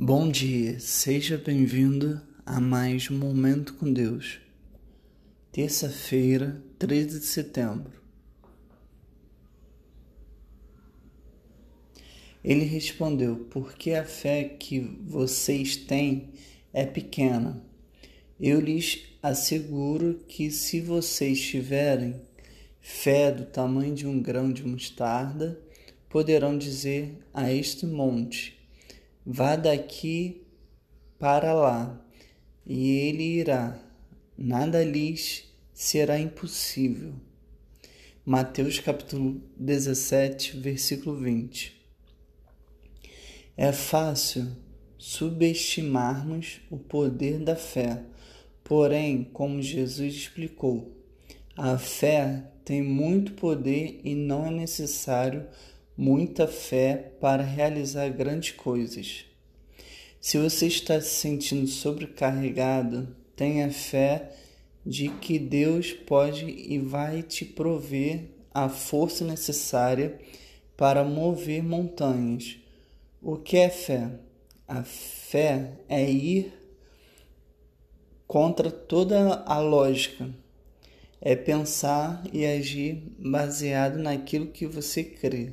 Bom dia, seja bem-vindo a mais um Momento com Deus. Terça-feira, 13 de setembro. Ele respondeu: Porque a fé que vocês têm é pequena. Eu lhes asseguro que se vocês tiverem fé do tamanho de um grão de mostarda, poderão dizer a este monte Vá daqui para lá, e ele irá, nada lhes será impossível. Mateus capítulo 17, versículo 20. É fácil subestimarmos o poder da fé, porém, como Jesus explicou, a fé tem muito poder e não é necessário muita fé para realizar grandes coisas. Se você está se sentindo sobrecarregado, tenha fé de que Deus pode e vai te prover a força necessária para mover montanhas. O que é fé? A fé é ir contra toda a lógica. É pensar e agir baseado naquilo que você crê.